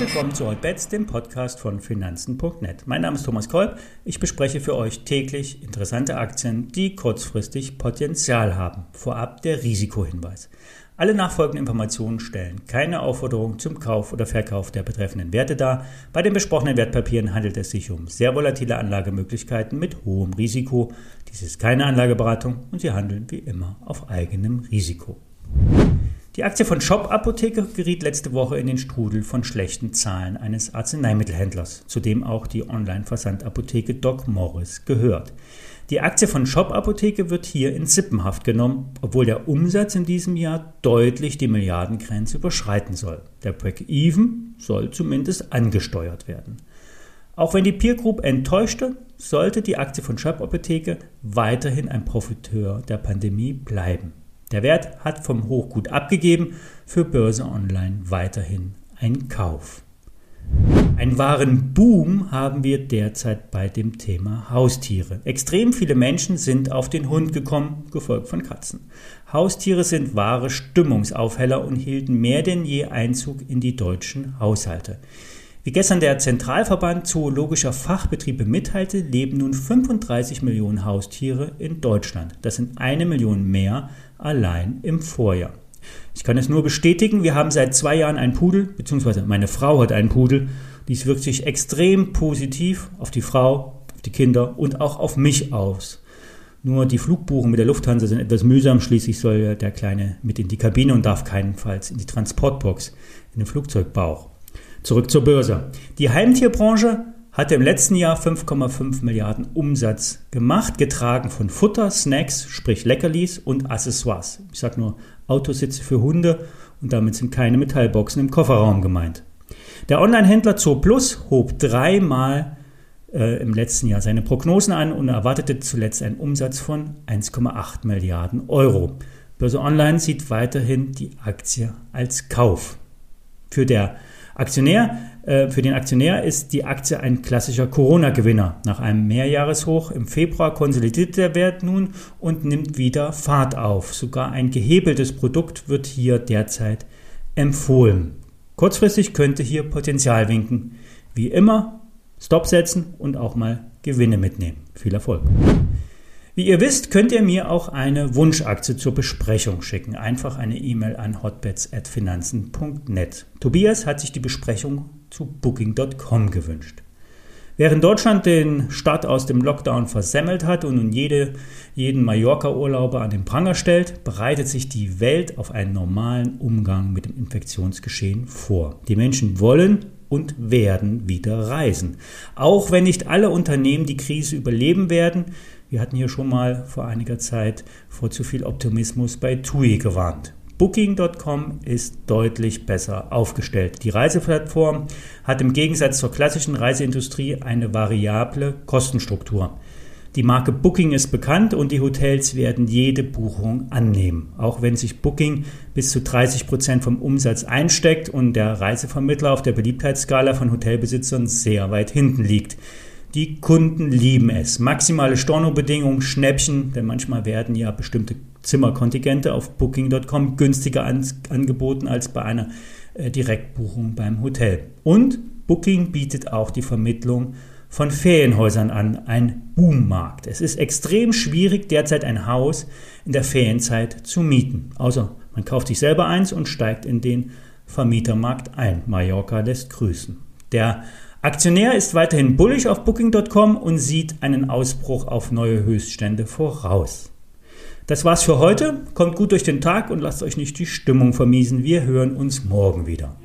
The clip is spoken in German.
willkommen zu Hotbets, dem Podcast von Finanzen.net. Mein Name ist Thomas Kolb. Ich bespreche für euch täglich interessante Aktien, die kurzfristig Potenzial haben. Vorab der Risikohinweis. Alle nachfolgenden Informationen stellen keine Aufforderung zum Kauf oder Verkauf der betreffenden Werte dar. Bei den besprochenen Wertpapieren handelt es sich um sehr volatile Anlagemöglichkeiten mit hohem Risiko. Dies ist keine Anlageberatung und Sie handeln wie immer auf eigenem Risiko. Die Aktie von Shop Apotheke geriet letzte Woche in den Strudel von schlechten Zahlen eines Arzneimittelhändlers, zu dem auch die Online-Versandapotheke Doc Morris gehört. Die Aktie von Shop Apotheke wird hier in Sippenhaft genommen, obwohl der Umsatz in diesem Jahr deutlich die Milliardengrenze überschreiten soll. Der Break-Even soll zumindest angesteuert werden. Auch wenn die Peer Group enttäuschte, sollte die Aktie von Shop Apotheke weiterhin ein Profiteur der Pandemie bleiben. Der Wert hat vom Hochgut abgegeben, für Börse Online weiterhin ein Kauf. Einen wahren Boom haben wir derzeit bei dem Thema Haustiere. Extrem viele Menschen sind auf den Hund gekommen, gefolgt von Katzen. Haustiere sind wahre Stimmungsaufheller und hielten mehr denn je Einzug in die deutschen Haushalte. Wie gestern der Zentralverband Zoologischer Fachbetriebe mitteilte, leben nun 35 Millionen Haustiere in Deutschland. Das sind eine Million mehr allein im Vorjahr. Ich kann es nur bestätigen, wir haben seit zwei Jahren einen Pudel, beziehungsweise meine Frau hat einen Pudel. Dies wirkt sich extrem positiv auf die Frau, auf die Kinder und auch auf mich aus. Nur die Flugbuchen mit der Lufthansa sind etwas mühsam, schließlich soll der Kleine mit in die Kabine und darf keinenfalls in die Transportbox, in den Flugzeugbauch. Zurück zur Börse. Die Heimtierbranche hatte im letzten Jahr 5,5 Milliarden Umsatz gemacht, getragen von Futter, Snacks, sprich Leckerlis und Accessoires. Ich sage nur Autositze für Hunde und damit sind keine Metallboxen im Kofferraum gemeint. Der Online-Händler Zooplus hob dreimal äh, im letzten Jahr seine Prognosen an und erwartete zuletzt einen Umsatz von 1,8 Milliarden Euro. Börse Online sieht weiterhin die Aktie als Kauf. Für der Aktionär, äh, für den Aktionär ist die Aktie ein klassischer Corona-Gewinner. Nach einem Mehrjahreshoch im Februar konsolidiert der Wert nun und nimmt wieder Fahrt auf. Sogar ein gehebeltes Produkt wird hier derzeit empfohlen. Kurzfristig könnte hier Potenzial winken. Wie immer, Stop setzen und auch mal Gewinne mitnehmen. Viel Erfolg! Wie ihr wisst, könnt ihr mir auch eine Wunschaktie zur Besprechung schicken. Einfach eine E-Mail an hotbets.finanzen.net. Tobias hat sich die Besprechung zu Booking.com gewünscht. Während Deutschland den Start aus dem Lockdown versemmelt hat und nun jede, jeden Mallorca-Urlauber an den Pranger stellt, bereitet sich die Welt auf einen normalen Umgang mit dem Infektionsgeschehen vor. Die Menschen wollen und werden wieder reisen. Auch wenn nicht alle Unternehmen die Krise überleben werden, wir hatten hier schon mal vor einiger Zeit vor zu viel Optimismus bei TUI gewarnt. Booking.com ist deutlich besser aufgestellt. Die Reiseplattform hat im Gegensatz zur klassischen Reiseindustrie eine variable Kostenstruktur. Die Marke Booking ist bekannt und die Hotels werden jede Buchung annehmen. Auch wenn sich Booking bis zu 30 Prozent vom Umsatz einsteckt und der Reisevermittler auf der Beliebtheitsskala von Hotelbesitzern sehr weit hinten liegt. Die Kunden lieben es. Maximale Stornobedingungen, Schnäppchen, denn manchmal werden ja bestimmte Zimmerkontingente auf Booking.com günstiger an, angeboten als bei einer äh, Direktbuchung beim Hotel. Und Booking bietet auch die Vermittlung von Ferienhäusern an, ein Boommarkt. Es ist extrem schwierig, derzeit ein Haus in der Ferienzeit zu mieten. Außer man kauft sich selber eins und steigt in den Vermietermarkt ein. Mallorca lässt grüßen. Der Aktionär ist weiterhin bullig auf Booking.com und sieht einen Ausbruch auf neue Höchststände voraus. Das war's für heute. Kommt gut durch den Tag und lasst euch nicht die Stimmung vermiesen. Wir hören uns morgen wieder.